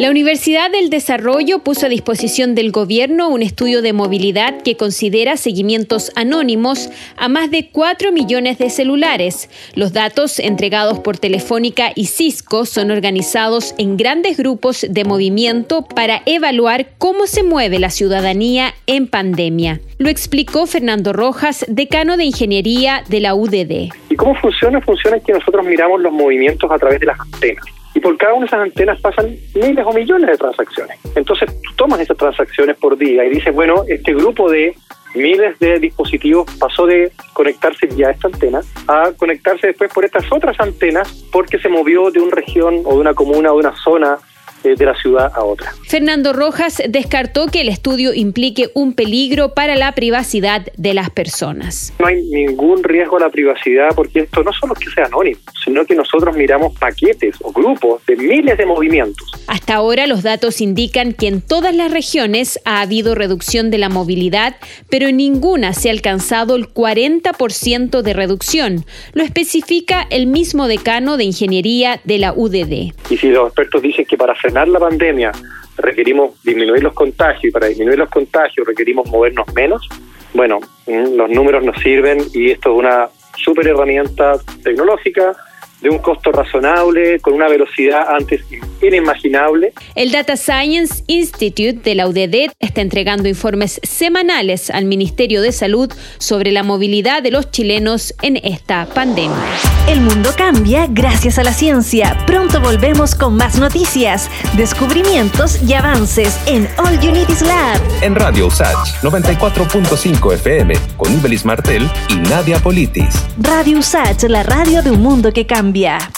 La Universidad del Desarrollo puso a disposición del gobierno un estudio de movilidad que considera seguimientos anónimos a más de 4 millones de celulares. Los datos entregados por Telefónica y Cisco son organizados en grandes grupos de movimiento para evaluar cómo se mueve la ciudadanía en pandemia. Lo explicó Fernando Rojas, decano de Ingeniería de la UDD. ¿Y cómo funciona? Funciona que nosotros miramos los movimientos a través de las antenas y por cada una de esas antenas pasan miles o millones de transacciones. Entonces tú tomas esas transacciones por día y dices, bueno, este grupo de miles de dispositivos pasó de conectarse vía esta antena a conectarse después por estas otras antenas porque se movió de una región o de una comuna o de una zona de la ciudad a otra. Fernando Rojas descartó que el estudio implique un peligro para la privacidad de las personas. No hay ningún riesgo a la privacidad porque esto no solo es que sea anónimo, sino que nosotros miramos paquetes o grupos de miles de movimientos. Hasta ahora los datos indican que en todas las regiones ha habido reducción de la movilidad, pero en ninguna se ha alcanzado el 40% de reducción. Lo especifica el mismo decano de Ingeniería de la UDD. Y si los expertos dicen que para hacer la pandemia requerimos disminuir los contagios y para disminuir los contagios requerimos movernos menos, bueno, mm, los números nos sirven y esto es una super herramienta tecnológica de un costo razonable, con una velocidad antes inimaginable. El Data Science Institute de la UDD está entregando informes semanales al Ministerio de Salud sobre la movilidad de los chilenos en esta pandemia. El mundo cambia gracias a la ciencia. Pronto volvemos con más noticias, descubrimientos y avances en All Unities Lab. En Radio USACH 94.5 FM con Ibelis Martel y Nadia Politis. Radio USACH, la radio de un mundo que cambia. cambiar.